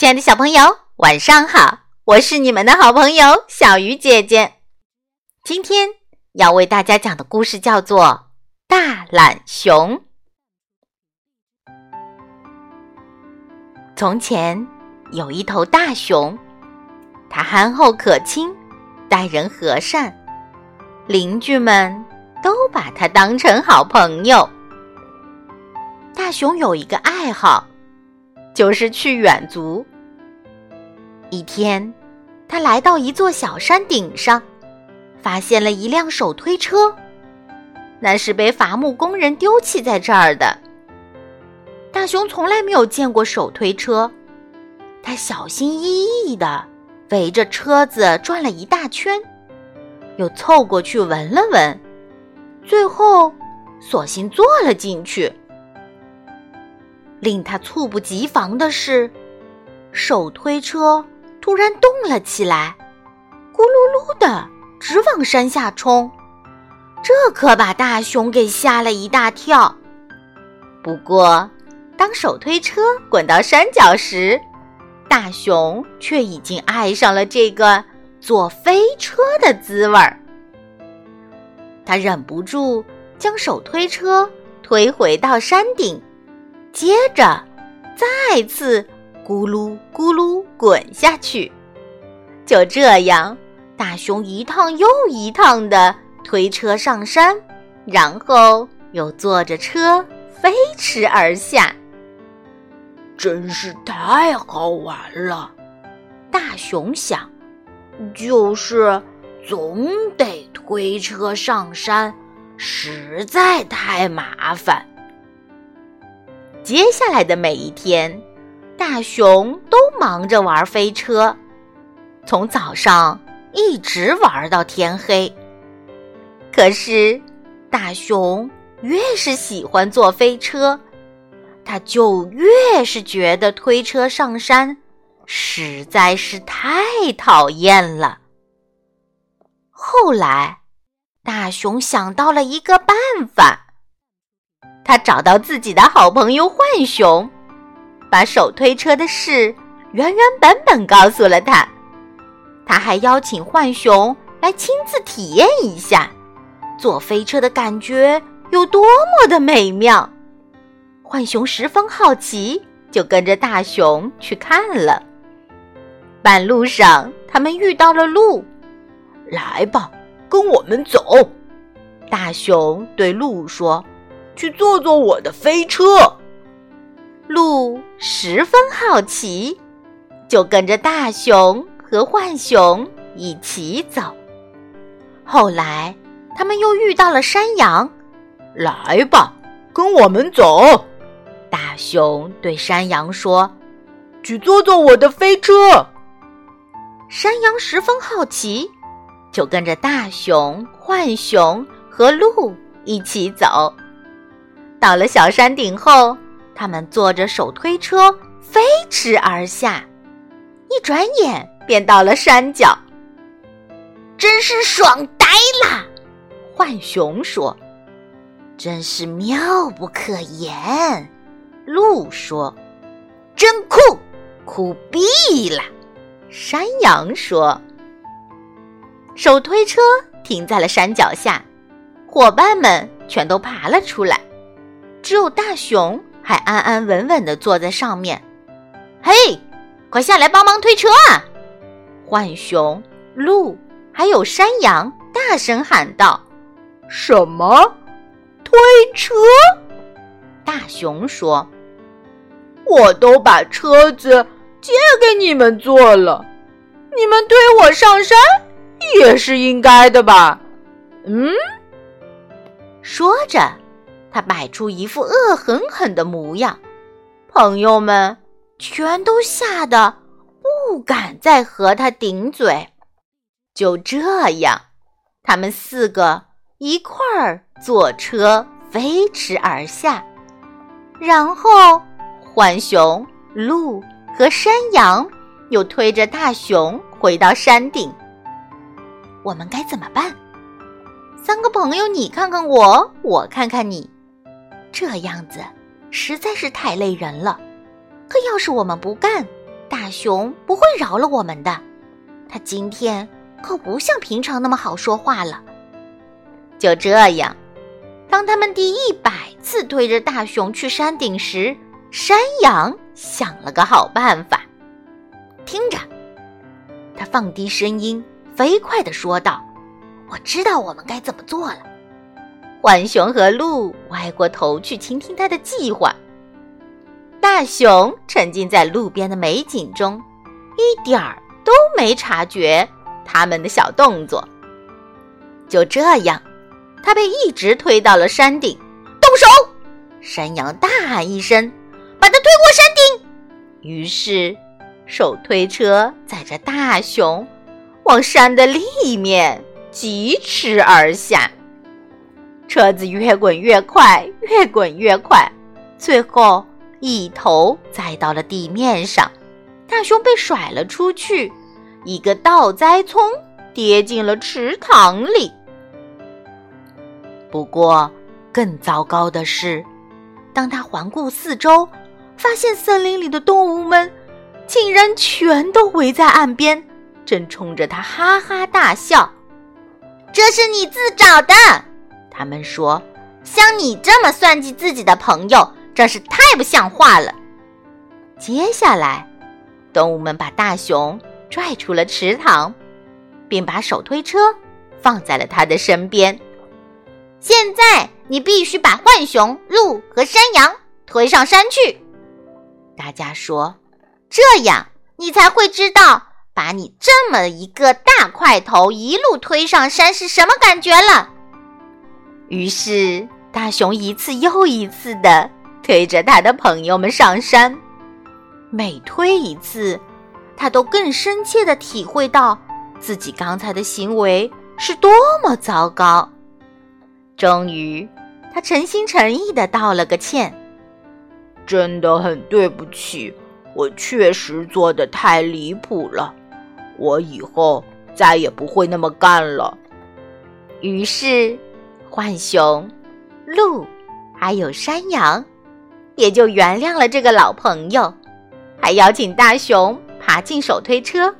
亲爱的小朋友，晚上好！我是你们的好朋友小鱼姐姐。今天要为大家讲的故事叫做《大懒熊》。从前有一头大熊，它憨厚可亲，待人和善，邻居们都把它当成好朋友。大熊有一个爱好。就是去远足。一天，他来到一座小山顶上，发现了一辆手推车，那是被伐木工人丢弃在这儿的。大熊从来没有见过手推车，他小心翼翼的围着车子转了一大圈，又凑过去闻了闻，最后索性坐了进去。令他猝不及防的是，手推车突然动了起来，咕噜噜的直往山下冲，这可把大熊给吓了一大跳。不过，当手推车滚到山脚时，大熊却已经爱上了这个坐飞车的滋味儿。他忍不住将手推车推回到山顶。接着，再次咕噜咕噜滚下去。就这样，大熊一趟又一趟的推车上山，然后又坐着车飞驰而下。真是太好玩了，大熊想。就是总得推车上山，实在太麻烦。接下来的每一天，大熊都忙着玩飞车，从早上一直玩到天黑。可是，大熊越是喜欢坐飞车，他就越是觉得推车上山实在是太讨厌了。后来，大熊想到了一个办法。他找到自己的好朋友浣熊，把手推车的事原原本本告诉了他。他还邀请浣熊来亲自体验一下坐飞车的感觉有多么的美妙。浣熊十分好奇，就跟着大熊去看了。半路上，他们遇到了鹿，来吧，跟我们走。大熊对鹿说。去坐坐我的飞车。鹿十分好奇，就跟着大熊和浣熊一起走。后来，他们又遇到了山羊。来吧，跟我们走。大熊对山羊说：“去坐坐我的飞车。”山羊十分好奇，就跟着大熊、浣熊和鹿一起走。到了小山顶后，他们坐着手推车飞驰而下，一转眼便到了山脚。真是爽呆了，浣熊说。真是妙不可言，鹿说。真酷，酷毙了，山羊说。手推车停在了山脚下，伙伴们全都爬了出来。只有大熊还安安稳稳地坐在上面。嘿，快下来帮忙推车啊！浣熊、鹿还有山羊大声喊道：“什么？推车？”大熊说：“我都把车子借给你们坐了，你们推我上山也是应该的吧？”嗯，说着。他摆出一副恶狠狠的模样，朋友们全都吓得不敢再和他顶嘴。就这样，他们四个一块儿坐车飞驰而下，然后浣熊、鹿和山羊又推着大熊回到山顶。我们该怎么办？三个朋友，你看看我，我看看你。这样子实在是太累人了，可要是我们不干，大熊不会饶了我们的，他今天可不像平常那么好说话了。就这样，当他们第一百次推着大熊去山顶时，山羊想了个好办法。听着，他放低声音，飞快地说道：“我知道我们该怎么做了。”浣熊和鹿歪过头去倾听他的计划。大熊沉浸在路边的美景中，一点儿都没察觉他们的小动作。就这样，他被一直推到了山顶。动手！山羊大喊一声，把他推过山顶。于是，手推车载着大熊往山的另一面疾驰而下。车子越滚越快，越滚越快，最后。一头栽到了地面上，大熊被甩了出去，一个倒栽葱跌进了池塘里。不过，更糟糕的是，当他环顾四周，发现森林里的动物们竟然全都围在岸边，正冲着他哈哈大笑。这是你自找的，他们说：“像你这么算计自己的朋友。”真是太不像话了！接下来，动物们把大熊拽出了池塘，并把手推车放在了他的身边。现在，你必须把浣熊、鹿和山羊推上山去。大家说，这样你才会知道把你这么一个大块头一路推上山是什么感觉了。于是，大熊一次又一次的。推着他的朋友们上山，每推一次，他都更深切的体会到自己刚才的行为是多么糟糕。终于，他诚心诚意的道了个歉：“真的很对不起，我确实做的太离谱了，我以后再也不会那么干了。”于是，浣熊、鹿还有山羊。也就原谅了这个老朋友，还邀请大熊爬进手推车，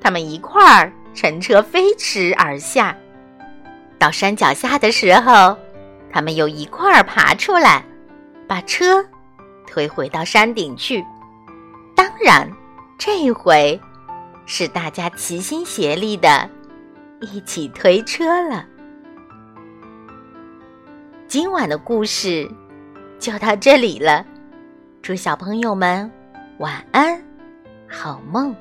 他们一块儿乘车飞驰而下。到山脚下的时候，他们又一块儿爬出来，把车推回到山顶去。当然，这回是大家齐心协力的，一起推车了。今晚的故事。就到这里了，祝小朋友们晚安，好梦。